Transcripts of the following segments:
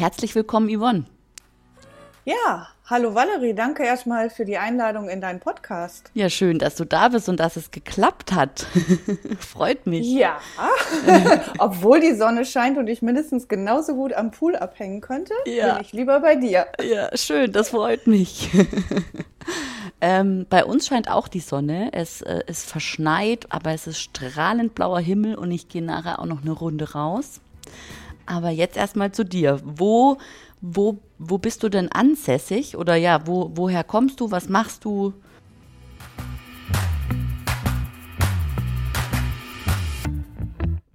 Herzlich willkommen, Yvonne. Ja, hallo Valerie, danke erstmal für die Einladung in deinen Podcast. Ja, schön, dass du da bist und dass es geklappt hat. Freut mich. Ja, obwohl die Sonne scheint und ich mindestens genauso gut am Pool abhängen könnte, ja. bin ich lieber bei dir. Ja, schön, das freut mich. ähm, bei uns scheint auch die Sonne. Es äh, ist verschneit, aber es ist strahlend blauer Himmel und ich gehe nachher auch noch eine Runde raus. Aber jetzt erstmal zu dir. Wo wo, wo bist du denn ansässig? Oder ja, wo, woher kommst du? Was machst du?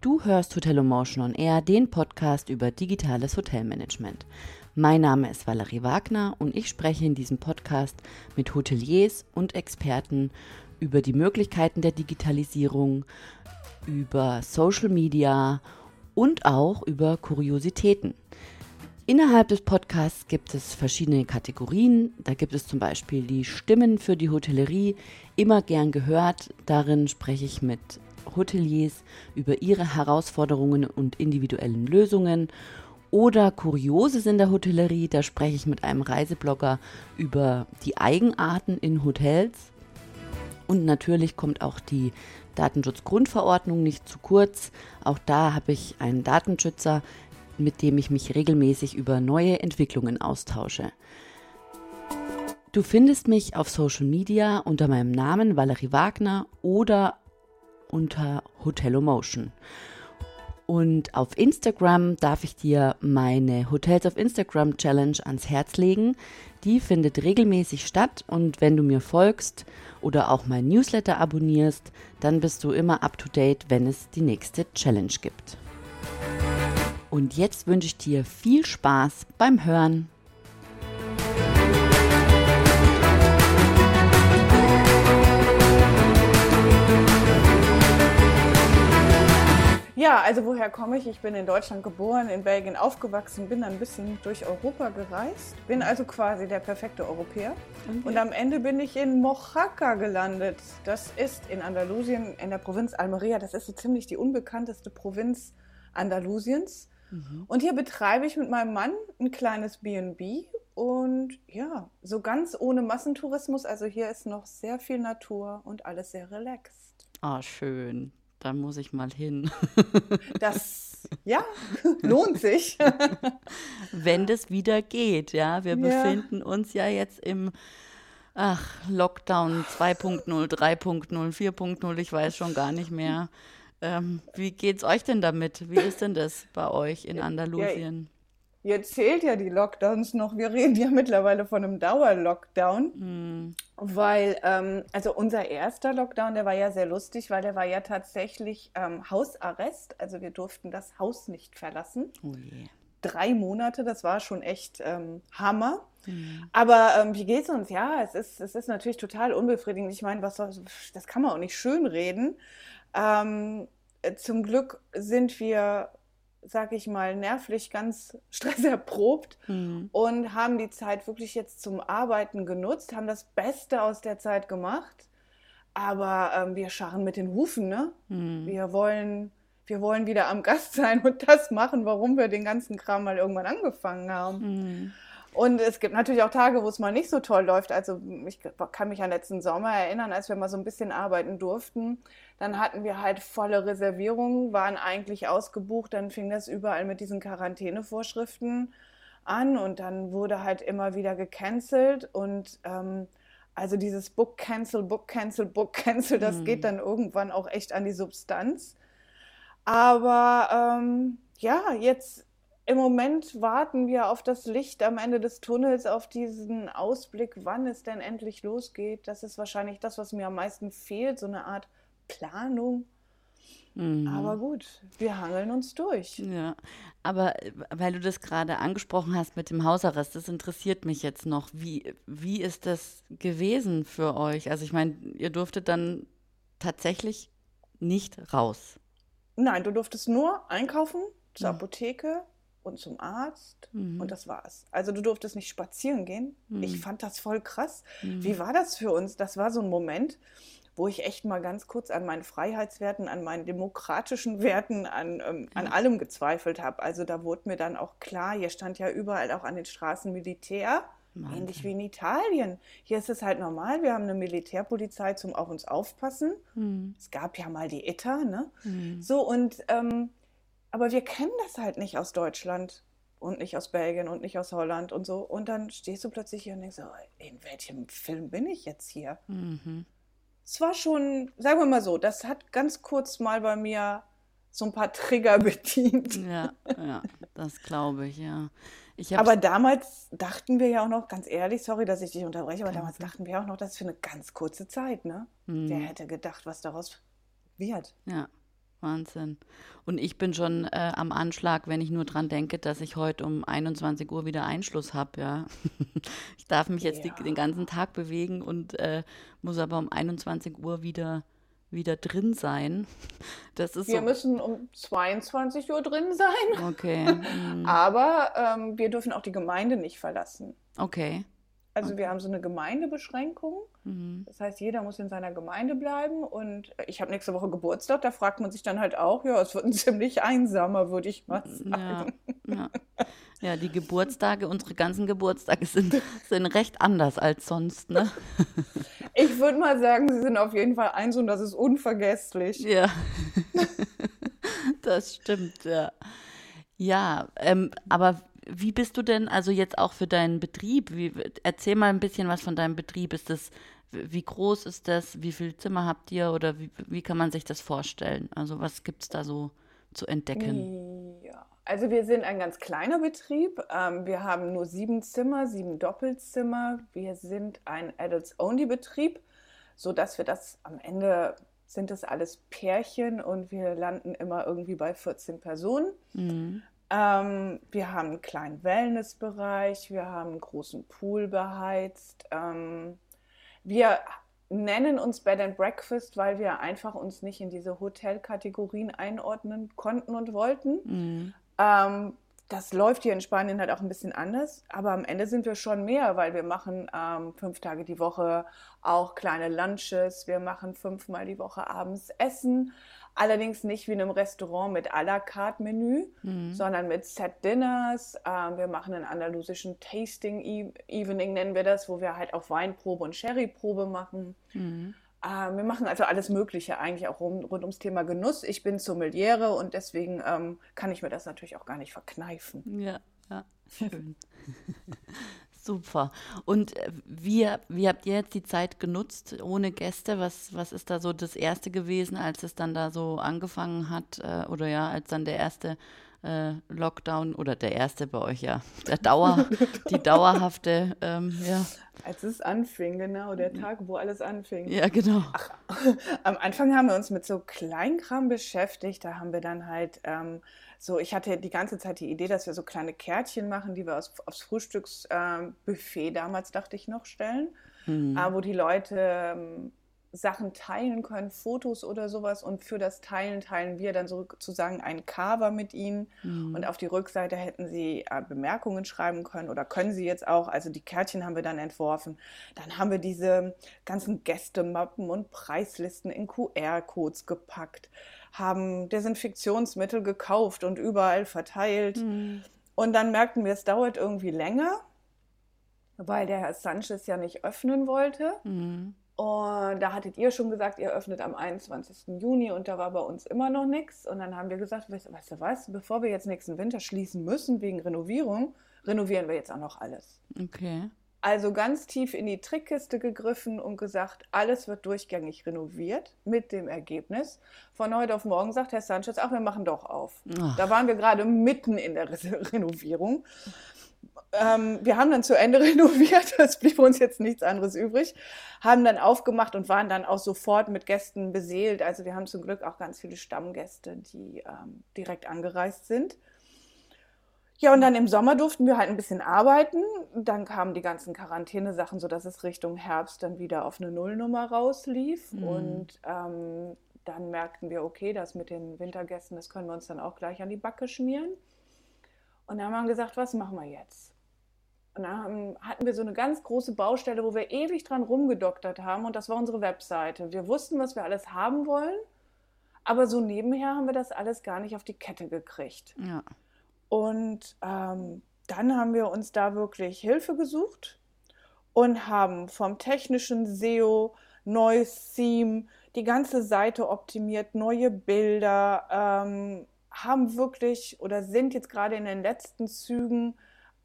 Du hörst Hotel Motion on Air, den Podcast über digitales Hotelmanagement. Mein Name ist Valerie Wagner und ich spreche in diesem Podcast mit Hoteliers und Experten über die Möglichkeiten der Digitalisierung, über Social Media und auch über Kuriositäten. Innerhalb des Podcasts gibt es verschiedene Kategorien. Da gibt es zum Beispiel die Stimmen für die Hotellerie, immer gern gehört. Darin spreche ich mit Hoteliers über ihre Herausforderungen und individuellen Lösungen. Oder Kurioses in der Hotellerie, da spreche ich mit einem Reiseblogger über die Eigenarten in Hotels. Und natürlich kommt auch die Datenschutzgrundverordnung nicht zu kurz. Auch da habe ich einen Datenschützer, mit dem ich mich regelmäßig über neue Entwicklungen austausche. Du findest mich auf Social Media unter meinem Namen Valerie Wagner oder unter Hotelomotion. Und auf Instagram darf ich dir meine Hotels auf Instagram Challenge ans Herz legen. Die findet regelmäßig statt und wenn du mir folgst oder auch mein Newsletter abonnierst, dann bist du immer up to date, wenn es die nächste Challenge gibt. Und jetzt wünsche ich dir viel Spaß beim Hören. Ja, also woher komme ich? Ich bin in Deutschland geboren, in Belgien aufgewachsen, bin dann ein bisschen durch Europa gereist, bin also quasi der perfekte Europäer. Okay. Und am Ende bin ich in Mojaca gelandet. Das ist in Andalusien, in der Provinz Almeria. Das ist so ziemlich die unbekannteste Provinz Andalusiens. Mhm. Und hier betreibe ich mit meinem Mann ein kleines BB und ja, so ganz ohne Massentourismus. Also hier ist noch sehr viel Natur und alles sehr relaxed. Ah, schön. Da muss ich mal hin. Das, ja, lohnt sich. Wenn das wieder geht, ja. Wir ja. befinden uns ja jetzt im ach, Lockdown 2.0, 3.0, 4.0, ich weiß schon gar nicht mehr. Ähm, wie geht's euch denn damit? Wie ist denn das bei euch in Andalusien? Ihr zählt ja die Lockdowns noch. Wir reden ja mittlerweile von einem Dauerlockdown, mm. weil ähm, also unser erster Lockdown, der war ja sehr lustig, weil der war ja tatsächlich ähm, Hausarrest. Also wir durften das Haus nicht verlassen. Oh je. Drei Monate, das war schon echt ähm, Hammer. Mhm. Aber ähm, wie es uns? Ja, es ist, es ist natürlich total unbefriedigend. Ich meine, was das kann man auch nicht schönreden. Ähm, zum Glück sind wir, sag ich mal, nervlich ganz stresserprobt mhm. und haben die Zeit wirklich jetzt zum Arbeiten genutzt, haben das Beste aus der Zeit gemacht. Aber ähm, wir scharren mit den Hufen, ne? Mhm. Wir wollen, wir wollen wieder am Gast sein und das machen, warum wir den ganzen Kram mal irgendwann angefangen haben. Mhm. Und es gibt natürlich auch Tage, wo es mal nicht so toll läuft. Also ich kann mich an letzten Sommer erinnern, als wir mal so ein bisschen arbeiten durften. Dann hatten wir halt volle Reservierungen, waren eigentlich ausgebucht. Dann fing das überall mit diesen Quarantänevorschriften an und dann wurde halt immer wieder gecancelt und ähm, also dieses Book Cancel, Book Cancel, Book Cancel, das mhm. geht dann irgendwann auch echt an die Substanz. Aber ähm, ja, jetzt im Moment warten wir auf das Licht am Ende des Tunnels, auf diesen Ausblick, wann es denn endlich losgeht. Das ist wahrscheinlich das, was mir am meisten fehlt, so eine Art Planung. Mhm. Aber gut, wir hangeln uns durch. Ja, aber weil du das gerade angesprochen hast mit dem Hausarrest, das interessiert mich jetzt noch. Wie, wie ist das gewesen für euch? Also ich meine, ihr durftet dann tatsächlich nicht raus. Nein, du durftest nur einkaufen zur mhm. Apotheke, und zum Arzt mhm. und das war's. Also du durftest nicht spazieren gehen. Mhm. Ich fand das voll krass. Mhm. Wie war das für uns? Das war so ein Moment, wo ich echt mal ganz kurz an meinen Freiheitswerten, an meinen demokratischen Werten, an, ähm, an allem gezweifelt habe. Also da wurde mir dann auch klar, hier stand ja überall auch an den Straßen Militär. Wahnsinn. Ähnlich wie in Italien. Hier ist es halt normal. Wir haben eine Militärpolizei zum auf uns aufpassen. Mhm. Es gab ja mal die ETA, ne? Mhm. So und ähm, aber wir kennen das halt nicht aus Deutschland und nicht aus Belgien und nicht aus Holland und so. Und dann stehst du plötzlich hier und denkst, oh, in welchem Film bin ich jetzt hier? Mhm. Es war schon, sagen wir mal so, das hat ganz kurz mal bei mir so ein paar Trigger bedient. Ja, ja, das glaube ich, ja. Ich aber damals dachten wir ja auch noch, ganz ehrlich, sorry, dass ich dich unterbreche, aber damals dachten wir auch noch, das ist für eine ganz kurze Zeit, ne? Mhm. Wer hätte gedacht, was daraus wird? Ja, Wahnsinn. Und ich bin schon äh, am Anschlag, wenn ich nur dran denke, dass ich heute um 21 Uhr wieder Einschluss habe, ja. ich darf mich jetzt ja. die, den ganzen Tag bewegen und äh, muss aber um 21 Uhr wieder wieder drin sein. Das ist wir so. müssen um 22 Uhr drin sein. Okay. Mhm. Aber ähm, wir dürfen auch die Gemeinde nicht verlassen. Okay. Also okay. wir haben so eine Gemeindebeschränkung. Mhm. Das heißt, jeder muss in seiner Gemeinde bleiben. Und ich habe nächste Woche Geburtstag. Da fragt man sich dann halt auch, ja, es wird ein ziemlich einsamer, würde ich mal sagen. Ja, ja. ja, die Geburtstage, unsere ganzen Geburtstage sind, sind recht anders als sonst, ne? Ich würde mal sagen, sie sind auf jeden Fall eins und das ist unvergesslich. Ja, das stimmt, ja. Ja, ähm, aber wie bist du denn also jetzt auch für deinen Betrieb? Wie, erzähl mal ein bisschen was von deinem Betrieb. Ist das, wie groß ist das? Wie viele Zimmer habt ihr oder wie, wie kann man sich das vorstellen? Also was gibt es da so zu entdecken? Ja, also wir sind ein ganz kleiner Betrieb. Ähm, wir haben nur sieben Zimmer, sieben Doppelzimmer. Wir sind ein Adults-Only-Betrieb, sodass wir das am Ende sind das alles Pärchen und wir landen immer irgendwie bei 14 Personen. Mhm. Ähm, wir haben einen kleinen Wellnessbereich, wir haben einen großen Pool beheizt. Ähm, wir nennen uns Bed and Breakfast, weil wir einfach uns nicht in diese Hotelkategorien einordnen konnten und wollten. Mhm. Ähm, das läuft hier in Spanien halt auch ein bisschen anders, aber am Ende sind wir schon mehr, weil wir machen ähm, fünf Tage die Woche auch kleine Lunches, wir machen fünfmal die Woche abends Essen. Allerdings nicht wie in einem Restaurant mit à la carte Menü, mhm. sondern mit Set Dinners. Ähm, wir machen einen andalusischen Tasting e Evening, nennen wir das, wo wir halt auch Weinprobe und Sherryprobe machen. Mhm. Ähm, wir machen also alles Mögliche eigentlich auch rund, rund, ums Thema Genuss. Ich bin Sommeliere und deswegen ähm, kann ich mir das natürlich auch gar nicht verkneifen. Ja, ja, schön. Super. Und äh, wie, wie habt ihr jetzt die Zeit genutzt ohne Gäste? Was, was ist da so das Erste gewesen, als es dann da so angefangen hat? Äh, oder ja, als dann der erste äh, Lockdown oder der erste bei euch, ja, der Dauer, die dauerhafte, ähm, ja. Als es anfing, genau, der Tag, wo alles anfing. Ja, genau. Ach, am Anfang haben wir uns mit so Kleinkram beschäftigt. Da haben wir dann halt ähm, so, ich hatte die ganze Zeit die Idee, dass wir so kleine Kärtchen machen, die wir aus, aufs Frühstücksbuffet ähm, damals, dachte ich, noch stellen, mhm. äh, wo die Leute ähm, Sachen teilen können, Fotos oder sowas. Und für das Teilen teilen wir dann sozusagen ein Cover mit ihnen. Mhm. Und auf die Rückseite hätten sie äh, Bemerkungen schreiben können oder können sie jetzt auch. Also die Kärtchen haben wir dann entworfen. Dann haben wir diese ganzen Gästemappen und Preislisten in QR-Codes gepackt haben Desinfektionsmittel gekauft und überall verteilt. Mhm. Und dann merkten wir, es dauert irgendwie länger, weil der Herr Sanchez ja nicht öffnen wollte. Mhm. Und da hattet ihr schon gesagt, ihr öffnet am 21. Juni und da war bei uns immer noch nichts. Und dann haben wir gesagt, weißt, weißt du was, bevor wir jetzt nächsten Winter schließen müssen wegen Renovierung, renovieren wir jetzt auch noch alles. Okay. Also ganz tief in die Trickkiste gegriffen und gesagt, alles wird durchgängig renoviert mit dem Ergebnis. Von heute auf morgen sagt Herr Sanchez, ach, wir machen doch auf. Ach. Da waren wir gerade mitten in der Renovierung. Ähm, wir haben dann zu Ende renoviert, es blieb uns jetzt nichts anderes übrig, haben dann aufgemacht und waren dann auch sofort mit Gästen beseelt. Also wir haben zum Glück auch ganz viele Stammgäste, die ähm, direkt angereist sind. Ja, und dann im Sommer durften wir halt ein bisschen arbeiten. Dann kamen die ganzen Quarantänesachen, sodass es Richtung Herbst dann wieder auf eine Nullnummer rauslief. Mhm. Und ähm, dann merkten wir, okay, das mit den Wintergästen, das können wir uns dann auch gleich an die Backe schmieren. Und dann haben wir gesagt, was machen wir jetzt? Und dann hatten wir so eine ganz große Baustelle, wo wir ewig dran rumgedoktert haben und das war unsere Webseite. Wir wussten, was wir alles haben wollen, aber so nebenher haben wir das alles gar nicht auf die Kette gekriegt. Ja. Und ähm, dann haben wir uns da wirklich Hilfe gesucht und haben vom technischen SEO neues Theme, die ganze Seite optimiert, neue Bilder, ähm, haben wirklich oder sind jetzt gerade in den letzten Zügen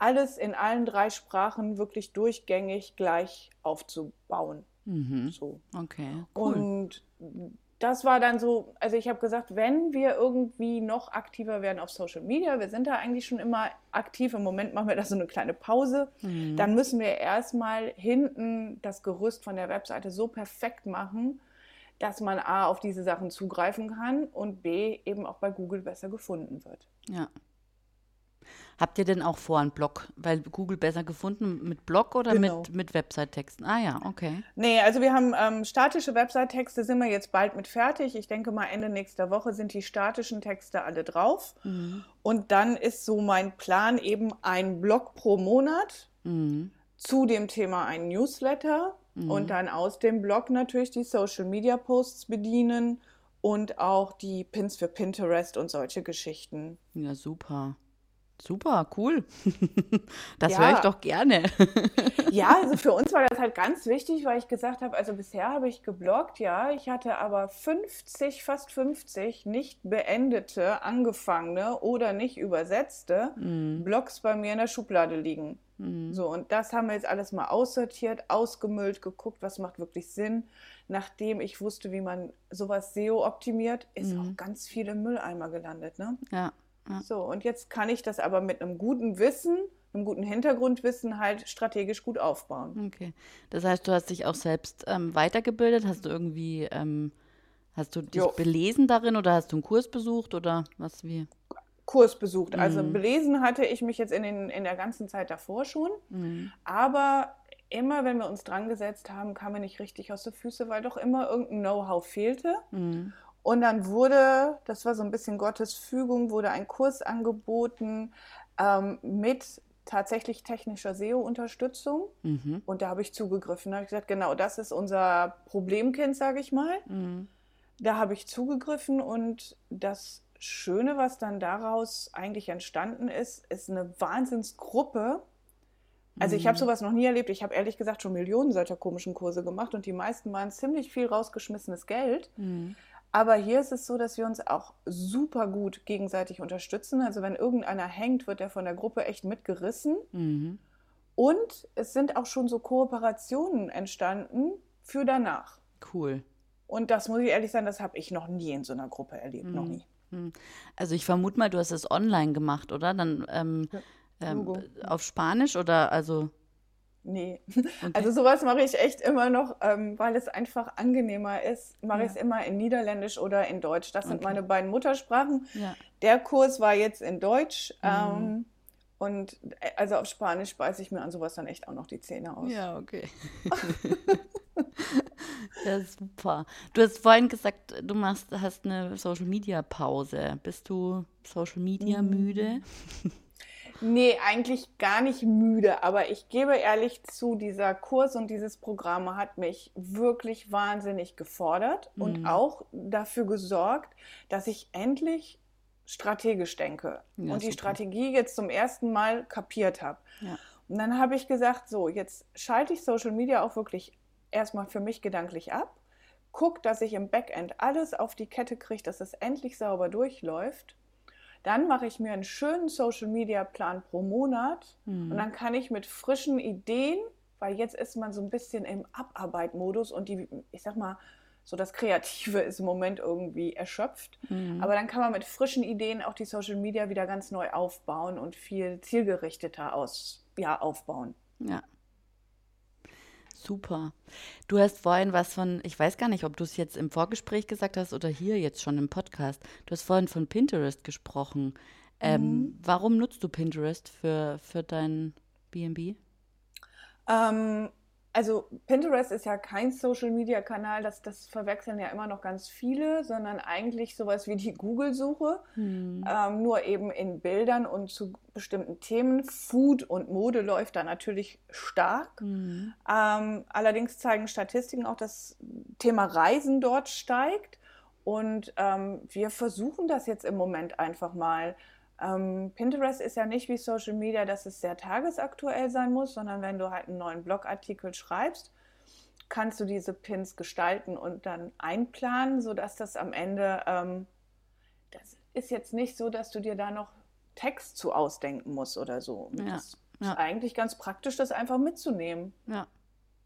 alles in allen drei Sprachen wirklich durchgängig gleich aufzubauen. Mhm. So. Okay. Cool. Und das war dann so, also ich habe gesagt, wenn wir irgendwie noch aktiver werden auf Social Media, wir sind da eigentlich schon immer aktiv, im Moment machen wir da so eine kleine Pause, Mhm. dann müssen wir erstmal hinten das Gerüst von der Webseite so perfekt machen, dass man A auf diese Sachen zugreifen kann und B eben auch bei Google besser gefunden wird. Ja. Habt ihr denn auch vor einen Blog? Weil Google besser gefunden mit Blog oder Genau. mit, mit Website-Texten? Ah ja, okay. Nee, also wir haben ähm, statische Website-Texte, sind wir jetzt bald mit fertig. Ich denke mal, Ende nächster Woche sind die statischen Texte alle drauf. Mhm. Und dann ist so mein Plan eben ein Blog pro Monat, Mhm. zu dem Thema ein Newsletter und dann aus dem Blog natürlich die Social Media Posts bedienen und auch die Pins für Pinterest und solche Geschichten. Ja, super. Super, cool. das Ja. höre ich doch gerne. Ja, also für uns war das halt ganz wichtig, weil ich gesagt habe, also bisher habe ich gebloggt, ja, ich hatte aber 50, fast 50 nicht beendete, angefangene oder nicht übersetzte Blogs bei mir in der Schublade liegen. So, und das haben wir jetzt alles mal aussortiert, ausgemüllt, geguckt, was macht wirklich Sinn. Nachdem ich wusste, wie man sowas SEO optimiert, ist auch ganz viel im Mülleimer gelandet, ne? Ja. Ja. So, und jetzt kann ich das aber mit einem guten Wissen, einem guten Hintergrundwissen halt strategisch gut aufbauen. Okay. Das heißt, du hast dich auch selbst ähm, weitergebildet? Hast du irgendwie, ähm, hast du dich Jo. belesen darin oder hast du einen Kurs besucht oder was wie? Kurs besucht. Also belesen hatte ich mich jetzt in, den, in der ganzen Zeit davor schon. Aber immer, wenn wir uns dran gesetzt haben, kam mir nicht richtig aus den Füßen, weil doch immer irgendein Know-how fehlte. Und dann wurde, das war so ein bisschen Gottes Fügung, wurde ein Kurs angeboten ähm, mit tatsächlich technischer SEO-Unterstützung. Und da habe ich zugegriffen. Da habe ich gesagt, genau, das ist unser Problemkind, sage ich mal. Da habe ich zugegriffen und das Schöne, was dann daraus eigentlich entstanden ist, ist eine Wahnsinnsgruppe. Also ich habe sowas noch nie erlebt. Ich habe ehrlich gesagt schon Millionen solcher komischen Kurse gemacht und die meisten waren ziemlich viel rausgeschmissenes Geld. Aber hier ist es so, dass wir uns auch super gut gegenseitig unterstützen. Also wenn irgendeiner hängt, wird er von der Gruppe echt mitgerissen. Mhm. Und es sind auch schon so Kooperationen entstanden für danach. Cool. Und das muss ich ehrlich sagen, das habe ich noch nie in so einer Gruppe erlebt, noch nie. Hm. Also ich vermute mal, du hast es online gemacht, oder? Dann ähm, ähm, Logo. auf Spanisch oder also Nee. Also sowas mache ich echt immer noch, ähm, weil es einfach angenehmer ist, mache ich es immer in Niederländisch oder in Deutsch. Das sind Okay. meine beiden Muttersprachen. Ja. Der Kurs war jetzt in Deutsch. Ähm, und äh, also auf Spanisch beiße ich mir an sowas dann echt auch noch die Zähne aus. Ja, okay. ja, super. Du hast vorhin gesagt, du machst, hast eine Social Media Pause. Bist du Social Media müde? Nee, eigentlich gar nicht müde, aber ich gebe ehrlich zu, dieser Kurs und dieses Programm hat mich wirklich wahnsinnig gefordert und auch dafür gesorgt, dass ich endlich strategisch denke Ja, und die super. Strategie jetzt zum ersten Mal kapiert habe. Ja. Und dann habe ich gesagt, so, jetzt schalte ich Social Media auch wirklich erstmal für mich gedanklich ab, guck, dass ich im Backend alles auf die Kette kriege, dass es endlich sauber durchläuft. Dann mache ich mir einen schönen Social Media Plan pro Monat und dann kann ich mit frischen Ideen, weil jetzt ist man so ein bisschen im Abarbeitmodus und die, ich sag mal, so das Kreative ist im Moment irgendwie erschöpft. Aber dann kann man mit frischen Ideen auch die Social Media wieder ganz neu aufbauen und viel zielgerichteter aus, ja, aufbauen. Ja. Super. Du hast vorhin was von, ich weiß gar nicht, ob du es jetzt im Vorgespräch gesagt hast oder hier jetzt schon im Podcast. Du hast vorhin von Pinterest gesprochen. Ähm, Warum nutzt du Pinterest für, für dein BNB? Ähm, also Pinterest ist ja kein Social-Media-Kanal, das, das verwechseln ja immer noch ganz viele, sondern eigentlich sowas wie die Google-Suche, hm. ähm, nur eben in Bildern und zu bestimmten Themen. Food und Mode läuft da natürlich stark. Hm. Ähm, allerdings zeigen Statistiken auch, dass Thema Reisen dort steigt. Und ähm, wir versuchen das jetzt im Moment einfach mal ähm, Pinterest ist ja nicht wie Social Media, dass es sehr tagesaktuell sein muss, sondern wenn du halt einen neuen Blogartikel schreibst, kannst du diese Pins gestalten und dann einplanen, sodass das am Ende, ähm, das ist jetzt nicht so, dass du dir da noch Text zu ausdenken musst oder so. Ja, das ja. ist eigentlich ganz praktisch, das einfach mitzunehmen. Ja,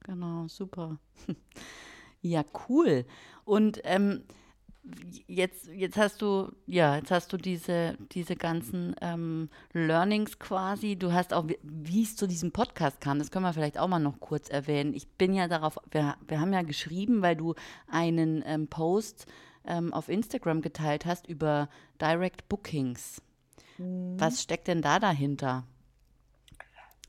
genau, super. ja, cool. Und ähm, jetzt, jetzt hast du, ja, jetzt hast du diese, diese ganzen ähm, Learnings quasi. Du hast auch, wie es zu diesem Podcast kam, das können wir vielleicht auch mal noch kurz erwähnen. Ich bin ja darauf, wir, wir haben ja geschrieben, weil du einen ähm, Post ähm, auf Instagram geteilt hast über Direct Bookings. Mhm. Was steckt denn da dahinter?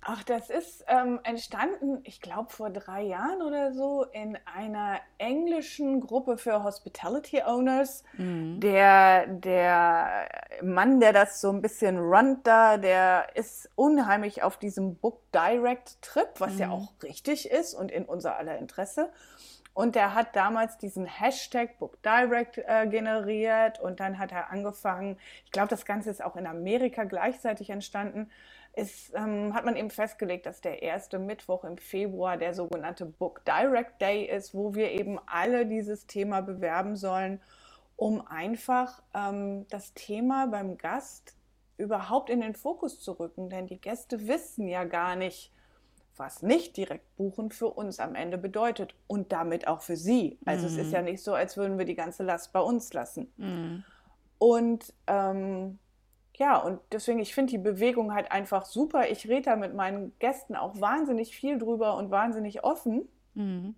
Ach, das ist ähm, entstanden, ich glaube, vor drei Jahren oder so in einer englischen Gruppe für Hospitality Owners. Mhm. Der, der Mann, der das so ein bisschen runnt da, der ist unheimlich auf diesem Book Direct Trip, was mhm. ja auch richtig ist und in unser aller Interesse. Und der hat damals diesen Hashtag Book Direct äh, generiert und dann hat er angefangen, ich glaube, das Ganze ist auch in Amerika gleichzeitig entstanden, ist, ähm, hat man eben festgelegt, dass der erste Mittwoch im Februar der sogenannte Book Direct Day ist, wo wir eben alle dieses Thema bewerben sollen, um einfach ähm, das Thema beim Gast überhaupt in den Fokus zu rücken. Denn die Gäste wissen ja gar nicht, was nicht direkt buchen für uns am Ende bedeutet und damit auch für sie. Also mhm. es ist ja nicht so, als würden wir die ganze Last bei uns lassen. Mhm. Und ähm, ja, und deswegen, ich finde die Bewegung halt einfach super. Ich rede da mit meinen Gästen auch wahnsinnig viel drüber und wahnsinnig offen. Mhm.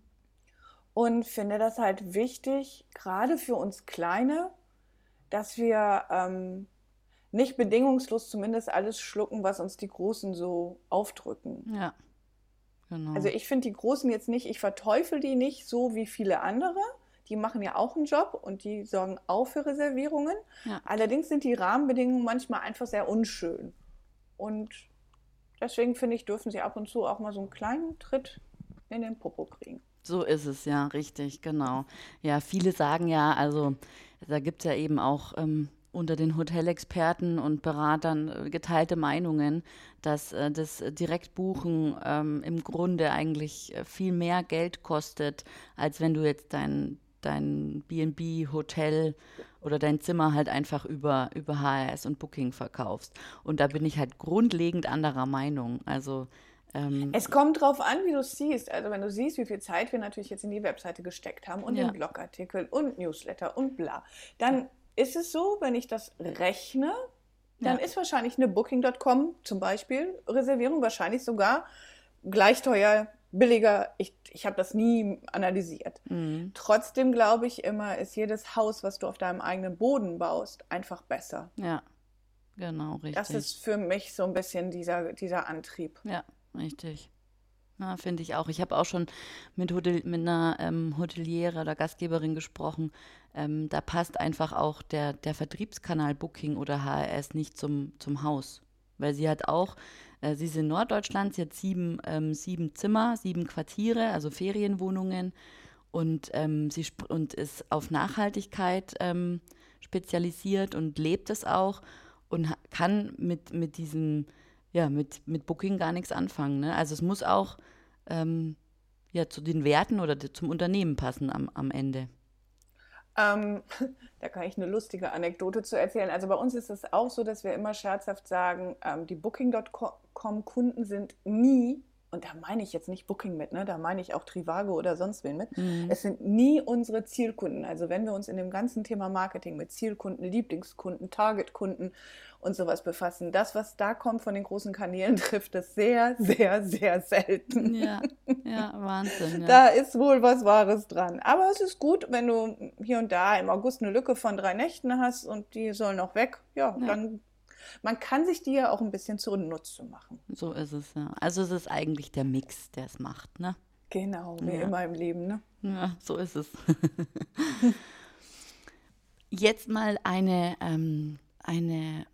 Und finde das halt wichtig, gerade für uns Kleine, dass wir ähm, nicht bedingungslos zumindest alles schlucken, was uns die Großen so aufdrücken. Ja. Genau. Also ich finde die Großen jetzt nicht, ich verteufel die nicht so wie viele andere, die machen ja auch einen Job und die sorgen auch für Reservierungen. Ja. Allerdings sind die Rahmenbedingungen manchmal einfach sehr unschön. Und deswegen finde ich, dürfen sie ab und zu auch mal so einen kleinen Tritt in den Popo kriegen. So ist es ja, richtig, genau. Ja, viele sagen ja, also da gibt es ja eben auch ähm, unter den Hotelexperten und Beratern äh, geteilte Meinungen, dass äh, das Direktbuchen ähm, im Grunde eigentlich äh, viel mehr Geld kostet, als wenn du jetzt dein, dein B&B, Hotel oder dein Zimmer halt einfach über, über HRS und Booking verkaufst. Und da bin ich halt grundlegend anderer Meinung. Also ähm, es kommt drauf an, wie du es siehst. Also wenn du siehst, wie viel Zeit wir natürlich jetzt in die Webseite gesteckt haben und ja. den Blogartikel und Newsletter und bla, dann ist es so, wenn ich das rechne, dann ja. ist wahrscheinlich eine Booking.com zum Beispiel Reservierung wahrscheinlich sogar gleich teuer billiger. Ich, ich habe das nie analysiert. Mhm. Trotzdem glaube ich immer, ist jedes Haus, was du auf deinem eigenen Boden baust, einfach besser. Ja, genau, richtig. Das ist für mich so ein bisschen dieser, dieser Antrieb. Ja, richtig. Na, finde ich auch. Ich habe auch schon mit, Hotel, mit einer ähm, Hoteliere oder Gastgeberin gesprochen. Ähm, da passt einfach auch der, der Vertriebskanal Booking oder HRS nicht zum, zum Haus. Weil sie hat auch äh, sie ist in Norddeutschland, sie hat sieben, ähm, sieben Zimmer, sieben Quartiere, also Ferienwohnungen und, ähm, sie und ist auf Nachhaltigkeit ähm, spezialisiert und lebt es auch und kann mit, mit diesem, ja, mit, mit Booking gar nichts anfangen. Ne? Also es muss auch ähm, ja, zu den Werten oder zum Unternehmen passen am, am Ende. Ähm, da kann ich eine lustige Anekdote zu erzählen. Also bei uns ist es auch so, dass wir immer scherzhaft sagen, ähm, die Booking.com-Kunden sind nie und da meine ich jetzt nicht Booking mit, ne? da meine ich auch Trivago oder sonst wen mit. Mhm. Es sind nie unsere Zielkunden. Also wenn wir uns in dem ganzen Thema Marketing mit Zielkunden, Lieblingskunden, Targetkunden und sowas befassen, das, was da kommt von den großen Kanälen, trifft es sehr, sehr, sehr selten. Ja, ja Wahnsinn. Ja. Da ist wohl was Wahres dran. Aber es ist gut, wenn du hier und da im August eine Lücke von drei Nächten hast und die sollen auch weg. Ja, ja. dann man kann sich die ja auch ein bisschen zunutze machen. So ist es, ja. Also es ist eigentlich der Mix, der es macht, ne? Genau, wie ja. immer im Leben, ne? Ja, so ist es. Jetzt mal eine, ähm, eine,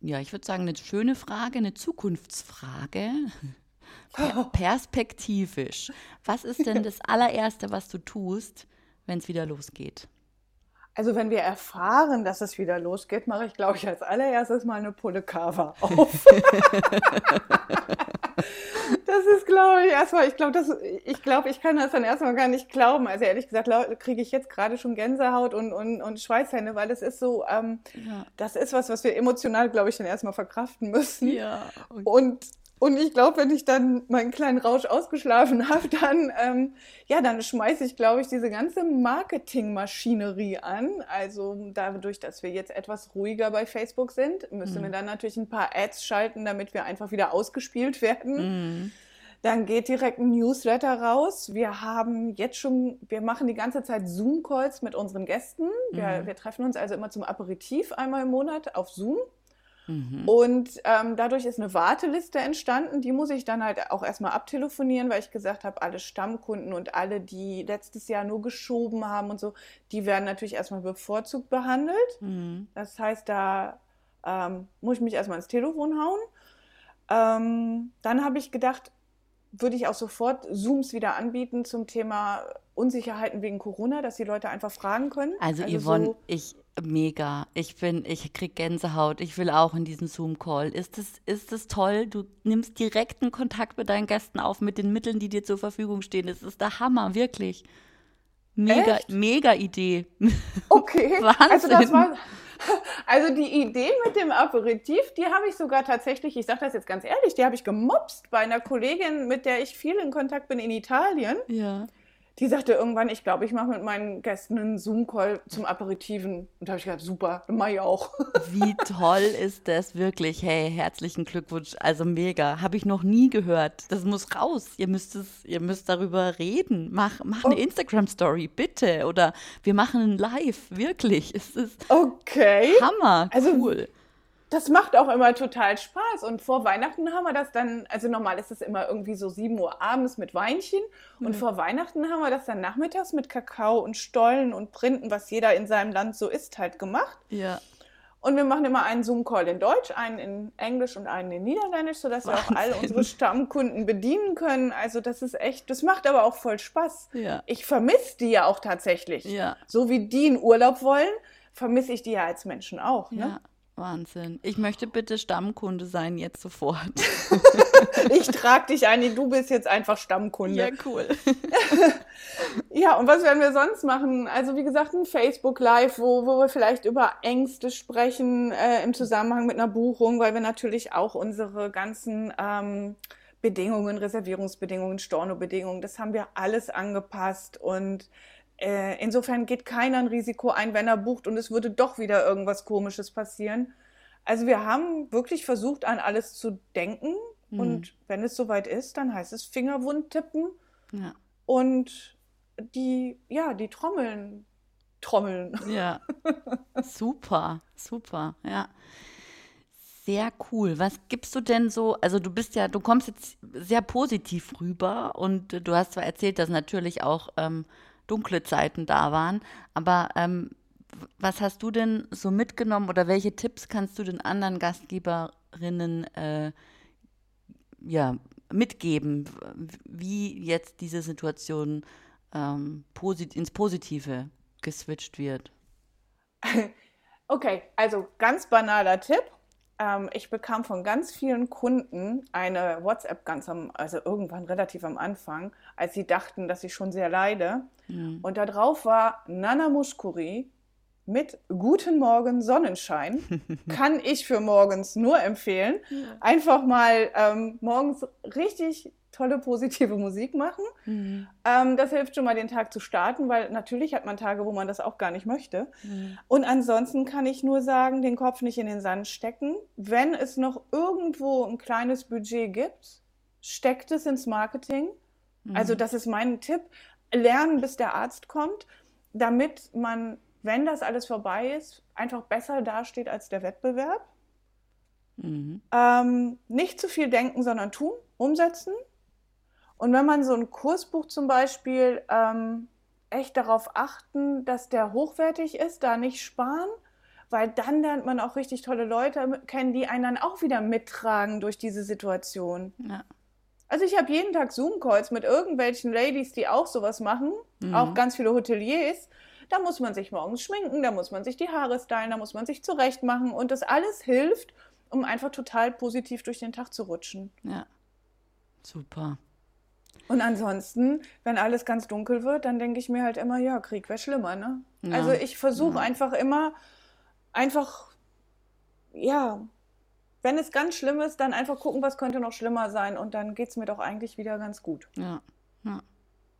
ja, ich würde sagen, eine schöne Frage, eine Zukunftsfrage. Per perspektivisch. Was ist denn das allererste, was du tust, wenn es wieder losgeht? Also wenn wir erfahren, dass es wieder losgeht, mache ich, glaube ich, als allererstes mal eine Pulle Kava auf. das ist, glaube ich, erstmal, ich glaube, ich glaube, ich kann das dann erstmal gar nicht glauben. Also ehrlich gesagt, kriege ich jetzt gerade schon Gänsehaut und, und, und Schweißhände, weil das ist so, ähm, ja. das ist was, was wir emotional, glaube ich, dann erstmal verkraften müssen. Ja. Okay. Und und ich glaube, wenn ich dann meinen kleinen Rausch ausgeschlafen habe, dann, ähm, ja, dann schmeiße ich, glaube ich, diese ganze Marketingmaschinerie an. Also dadurch, dass wir jetzt etwas ruhiger bei Facebook sind, müssen mhm. wir dann natürlich ein paar Ads schalten, damit wir einfach wieder ausgespielt werden. Mhm. Dann geht direkt ein Newsletter raus. Wir haben jetzt schon, wir machen die ganze Zeit Zoom-Calls mit unseren Gästen. Wir, mhm. wir treffen uns also immer zum Aperitif einmal im Monat auf Zoom. Mhm. Und ähm, dadurch ist eine Warteliste entstanden. Die muss ich dann halt auch erstmal abtelefonieren, weil ich gesagt habe, alle Stammkunden und alle, die letztes Jahr nur geschoben haben und so, die werden natürlich erstmal bevorzugt behandelt. Mhm. Das heißt, da ähm, muss ich mich erstmal ins Telefon hauen. Ähm, dann habe ich gedacht, würde ich auch sofort Zooms wieder anbieten zum Thema Unsicherheiten wegen Corona, dass die Leute einfach fragen können. Also, also Yvonne, so ich mega. Ich bin, ich krieg Gänsehaut. Ich will auch in diesen Zoom-Call. Ist es, ist es toll? Du nimmst direkten Kontakt mit deinen Gästen auf mit den Mitteln, die dir zur Verfügung stehen. Das ist der Hammer, wirklich. Mega, Echt? mega Idee. Okay. Wahnsinn. Also das war, also die Idee mit dem Aperitif, die habe ich sogar tatsächlich, ich sage das jetzt ganz ehrlich, die habe ich gemobst bei einer Kollegin, mit der ich viel in Kontakt bin in Italien. Ja die sagte irgendwann, ich glaube, ich mache mit meinen Gästen einen Zoom-Call zum Aperitiven. Und da habe ich gedacht, super, mache ich auch. Wie toll ist das wirklich? Hey, herzlichen Glückwunsch. Also mega. Habe ich noch nie gehört. Das muss raus. Ihr müsst es, ihr müsst darüber reden. Mach, mach eine oh. Instagram-Story, bitte. Oder wir machen ein Live. Wirklich. Es ist okay. Hammer. Also, cool das macht auch immer total Spaß. Und vor Weihnachten haben wir das dann, also normal ist es immer irgendwie so 7 Uhr abends mit Weinchen. Und mhm. vor Weihnachten haben wir das dann nachmittags mit Kakao und Stollen und Printen, was jeder in seinem Land so isst, halt gemacht. Ja. Und wir machen immer einen Zoom-Call in Deutsch, einen in Englisch und einen in Niederländisch, sodass Wahnsinn. wir auch alle unsere Stammkunden bedienen können. Also das ist echt, das macht aber auch voll Spaß. Ja. Ich vermisse die ja auch tatsächlich. Ja. So wie die in Urlaub wollen, vermisse ich die ja als Menschen auch. Ne? Ja. Wahnsinn. Ich möchte bitte Stammkunde sein, jetzt sofort. ich trage dich ein, du bist jetzt einfach Stammkunde. Ja, cool. ja, und was werden wir sonst machen? Also, wie gesagt, ein Facebook Live, wo, wo wir vielleicht über Ängste sprechen äh, im Zusammenhang mit einer Buchung, weil wir natürlich auch unsere ganzen ähm, Bedingungen, Reservierungsbedingungen, Stornobedingungen, das haben wir alles angepasst und äh, insofern geht keiner ein Risiko ein, wenn er bucht und es würde doch wieder irgendwas Komisches passieren. Also wir haben wirklich versucht, an alles zu denken. Mhm. Und wenn es soweit ist, dann heißt es Fingerwund tippen. Ja. Und die, ja, die Trommeln trommeln. Ja. super, super, ja. Sehr cool. Was gibst du denn so? Also du bist ja, du kommst jetzt sehr positiv rüber und du hast zwar erzählt, dass natürlich auch ähm, dunkle Zeiten da waren. Aber ähm, was hast du denn so mitgenommen oder welche Tipps kannst du den anderen Gastgeberinnen äh, ja, mitgeben, wie jetzt diese Situation ähm, posit ins Positive geswitcht wird? Okay, also ganz banaler Tipp ähm, ich bekam von ganz vielen Kunden eine WhatsApp ganz am, also irgendwann relativ am Anfang, als sie dachten, dass ich schon sehr leide. Mhm. Und da drauf war Nana Muskuri mit Guten Morgen Sonnenschein. Kann ich für morgens nur empfehlen. Einfach mal ähm, morgens richtig tolle, positive Musik machen. Mhm. Ähm, das hilft schon mal, den Tag zu starten, weil natürlich hat man Tage, wo man das auch gar nicht möchte. Mhm. Und ansonsten kann ich nur sagen, den Kopf nicht in den Sand stecken. Wenn es noch irgendwo ein kleines Budget gibt, steckt es ins Marketing. Mhm. Also das ist mein Tipp. Lernen, bis der Arzt kommt, damit man, wenn das alles vorbei ist, einfach besser dasteht als der Wettbewerb. Mhm. Ähm, nicht zu viel denken, sondern tun, umsetzen Und wenn man so ein Kursbuch zum Beispiel ähm, echt darauf achten, dass der hochwertig ist, da nicht sparen, weil dann lernt man auch richtig tolle Leute kennen, die einen dann auch wieder mittragen durch diese Situation. Ja. Also ich habe jeden Tag Zoom-Calls mit irgendwelchen Ladies, die auch sowas machen, mhm. auch ganz viele Hoteliers. Da muss man sich morgens schminken, da muss man sich die Haare stylen, da muss man sich zurecht machen und das alles hilft, um einfach total positiv durch den Tag zu rutschen. Ja, super. Und ansonsten, wenn alles ganz dunkel wird, dann denke ich mir halt immer, ja, Krieg wäre schlimmer, ne? Ja. Also ich versuche ja. einfach immer, einfach, ja, wenn es ganz schlimm ist, dann einfach gucken, was könnte noch schlimmer sein und dann geht es mir doch eigentlich wieder ganz gut. Ja, ja,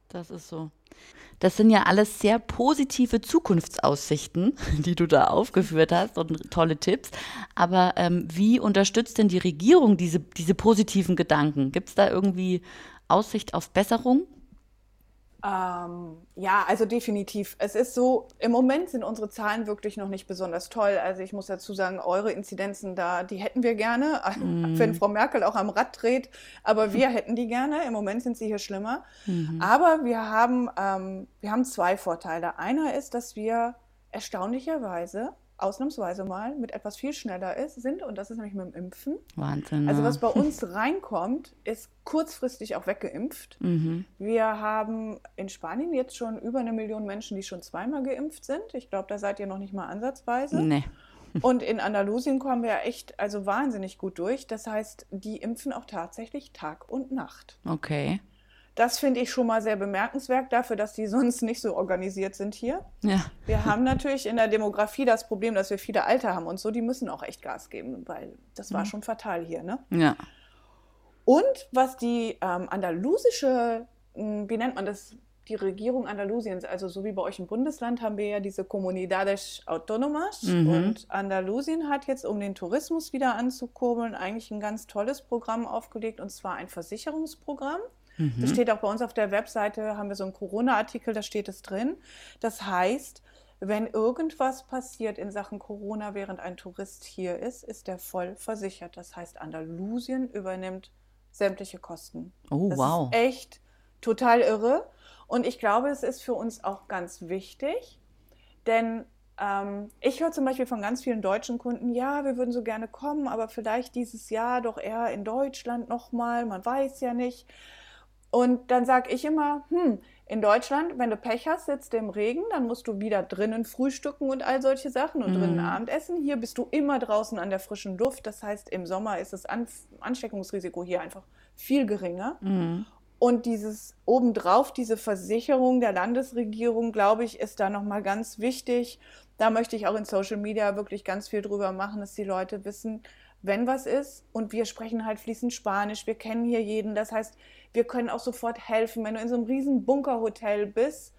das ist so. Das sind ja alles sehr positive Zukunftsaussichten, die du da aufgeführt hast und tolle Tipps. Aber ähm, wie unterstützt denn die Regierung diese, diese positiven Gedanken? Gibt es da irgendwie Aussicht auf Besserung? Ähm, ja, also definitiv. Es ist so, im Moment sind unsere Zahlen wirklich noch nicht besonders toll. Also ich muss dazu sagen, eure Inzidenzen da, die hätten wir gerne, mm. wenn Frau Merkel auch am Rad dreht, aber wir hätten die gerne. Im Moment sind sie hier schlimmer. Mhm. Aber wir haben, ähm, wir haben zwei Vorteile. Einer ist, dass wir erstaunlicherweise ausnahmsweise mal mit etwas viel schneller ist, sind, und das ist nämlich mit dem Impfen. Wahnsinn. Also was bei uns reinkommt, ist kurzfristig auch weggeimpft. Mhm. Wir haben in Spanien jetzt schon über eine Million Menschen, die schon zweimal geimpft sind. Ich glaube, da seid ihr noch nicht mal ansatzweise. Nee. Und in Andalusien kommen wir echt also wahnsinnig gut durch. Das heißt, die impfen auch tatsächlich Tag und Nacht. Okay. Das finde ich schon mal sehr bemerkenswert dafür, dass die sonst nicht so organisiert sind hier. Ja. Wir haben natürlich in der Demografie das Problem, dass wir viele Alte haben und so, die müssen auch echt Gas geben, weil das war mhm. schon fatal hier. Ne? Ja. Und was die ähm, andalusische, hm, wie nennt man das, die Regierung Andalusiens, also so wie bei euch im Bundesland haben wir ja diese Comunidades Autónomas mhm. und Andalusien hat jetzt, um den Tourismus wieder anzukurbeln, eigentlich ein ganz tolles Programm aufgelegt und zwar ein Versicherungsprogramm. Mhm. Das steht auch bei uns auf der Webseite, haben wir so einen Corona-Artikel, da steht es drin. Das heißt, wenn irgendwas passiert in Sachen Corona, während ein Tourist hier ist, ist der voll versichert. Das heißt, Andalusien übernimmt sämtliche Kosten. Oh, das wow. Ist echt total irre. Und ich glaube, es ist für uns auch ganz wichtig, denn ähm, ich höre zum Beispiel von ganz vielen deutschen Kunden, ja, wir würden so gerne kommen, aber vielleicht dieses Jahr doch eher in Deutschland nochmal, man weiß ja nicht. Und dann sage ich immer, hm, in Deutschland, wenn du Pech hast, sitzt du im Regen, dann musst du wieder drinnen frühstücken und all solche Sachen und mm. drinnen Abendessen. Hier bist du immer draußen an der frischen Luft. Das heißt, im Sommer ist das an Ansteckungsrisiko hier einfach viel geringer. Mm. Und dieses obendrauf, diese Versicherung der Landesregierung, glaube ich, ist da nochmal ganz wichtig. Da möchte ich auch in Social Media wirklich ganz viel drüber machen, dass die Leute wissen, wenn was ist. Und wir sprechen halt fließend Spanisch, wir kennen hier jeden. Das heißt, wir können auch sofort helfen. Wenn du in so einem riesen Bunkerhotel bist,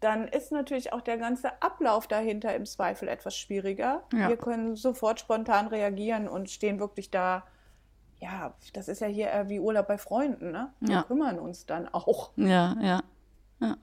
dann ist natürlich auch der ganze Ablauf dahinter im Zweifel etwas schwieriger. Ja. Wir können sofort spontan reagieren und stehen wirklich da. Ja, das ist ja hier eher wie Urlaub bei Freunden, ne? Wir ja. kümmern uns dann auch. Ja, ja, ja.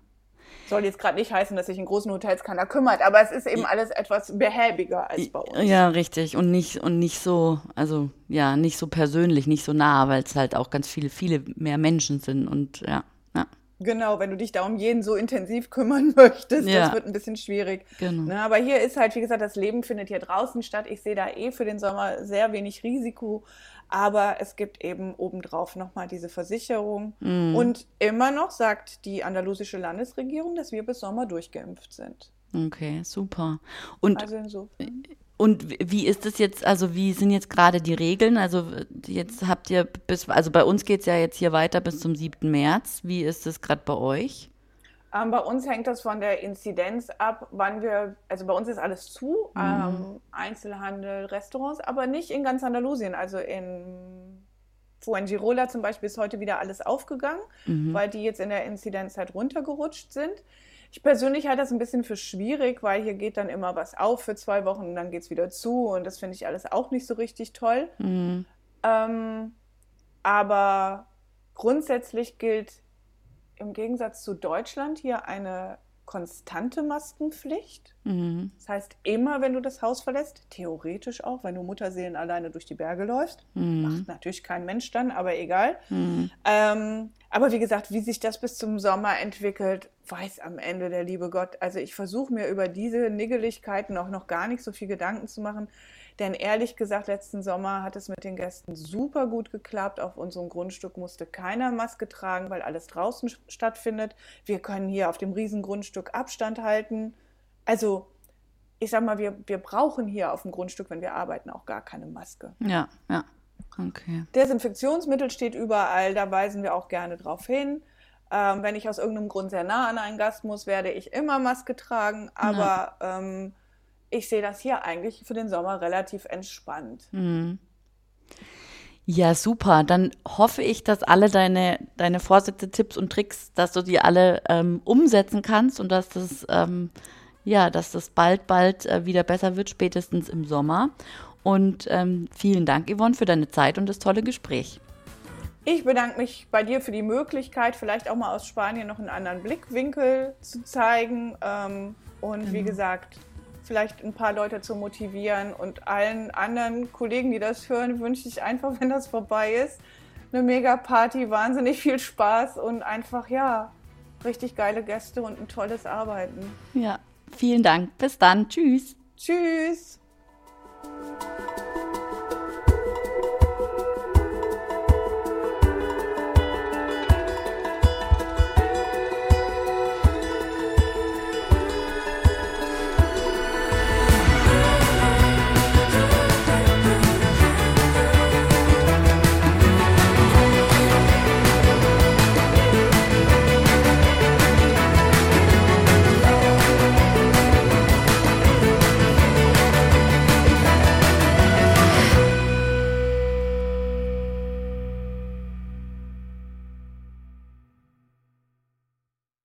Soll jetzt gerade nicht heißen, dass sich in großen Hotels keiner kümmert, aber es ist eben alles etwas behäbiger als bei uns. Ja, richtig. Und nicht, und nicht so, also ja, nicht so persönlich, nicht so nah, weil es halt auch ganz viele, viele mehr Menschen sind und ja. ja. Genau, wenn du dich da um jeden so intensiv kümmern möchtest, ja. das wird ein bisschen schwierig. Genau. Ne, aber hier ist halt, wie gesagt, das Leben findet hier draußen statt. Ich sehe da eh für den Sommer sehr wenig Risiko. Aber es gibt eben obendrauf nochmal diese Versicherung. Mm. Und immer noch sagt die andalusische Landesregierung, dass wir bis Sommer durchgeimpft sind. Okay, super. Und, also insofern. und wie ist es jetzt, also wie sind jetzt gerade die Regeln? Also jetzt habt ihr bis, also bei uns geht es ja jetzt hier weiter bis zum 7. März. Wie ist es gerade bei euch? Ähm, bei uns hängt das von der Inzidenz ab, wann wir, also bei uns ist alles zu, mhm. ähm, Einzelhandel, Restaurants, aber nicht in ganz Andalusien. Also in Fuengirola zum Beispiel ist heute wieder alles aufgegangen, mhm. weil die jetzt in der Inzidenz halt runtergerutscht sind. Ich persönlich halte das ein bisschen für schwierig, weil hier geht dann immer was auf für zwei Wochen und dann geht es wieder zu und das finde ich alles auch nicht so richtig toll. Mhm. Ähm, aber grundsätzlich gilt im Gegensatz zu Deutschland hier eine konstante Maskenpflicht. Mhm. Das heißt, immer wenn du das Haus verlässt, theoretisch auch, wenn du Mutterseelen alleine durch die Berge läufst, mhm. macht natürlich kein Mensch dann, aber egal. Mhm. Ähm, aber wie gesagt, wie sich das bis zum Sommer entwickelt, weiß am Ende der liebe Gott. Also ich versuche mir über diese Niggeligkeiten auch noch gar nicht so viel Gedanken zu machen. Denn ehrlich gesagt, letzten Sommer hat es mit den Gästen super gut geklappt. Auf unserem Grundstück musste keiner Maske tragen, weil alles draußen stattfindet. Wir können hier auf dem Riesengrundstück Abstand halten. Also ich sag mal, wir, wir brauchen hier auf dem Grundstück, wenn wir arbeiten, auch gar keine Maske. Ja, ja. Okay. Desinfektionsmittel steht überall, da weisen wir auch gerne drauf hin. Ähm, wenn ich aus irgendeinem Grund sehr nah an einen Gast muss, werde ich immer Maske tragen. Aber ja. ähm, ich sehe das hier eigentlich für den Sommer relativ entspannt. Mhm. Ja, super. Dann hoffe ich, dass alle deine, deine Vorsätze, Tipps und Tricks, dass du die alle ähm, umsetzen kannst und dass das, ähm, ja, dass das bald, bald äh, wieder besser wird, spätestens im Sommer. Und ähm, vielen Dank, Yvonne, für deine Zeit und das tolle Gespräch. Ich bedanke mich bei dir für die Möglichkeit, vielleicht auch mal aus Spanien noch einen anderen Blickwinkel zu zeigen. Ähm, und genau. wie gesagt, vielleicht ein paar Leute zu motivieren und allen anderen Kollegen, die das hören, wünsche ich einfach, wenn das vorbei ist, eine mega Party, wahnsinnig viel Spaß und einfach, ja, richtig geile Gäste und ein tolles Arbeiten. Ja, vielen Dank. Bis dann. Tschüss. Tschüss.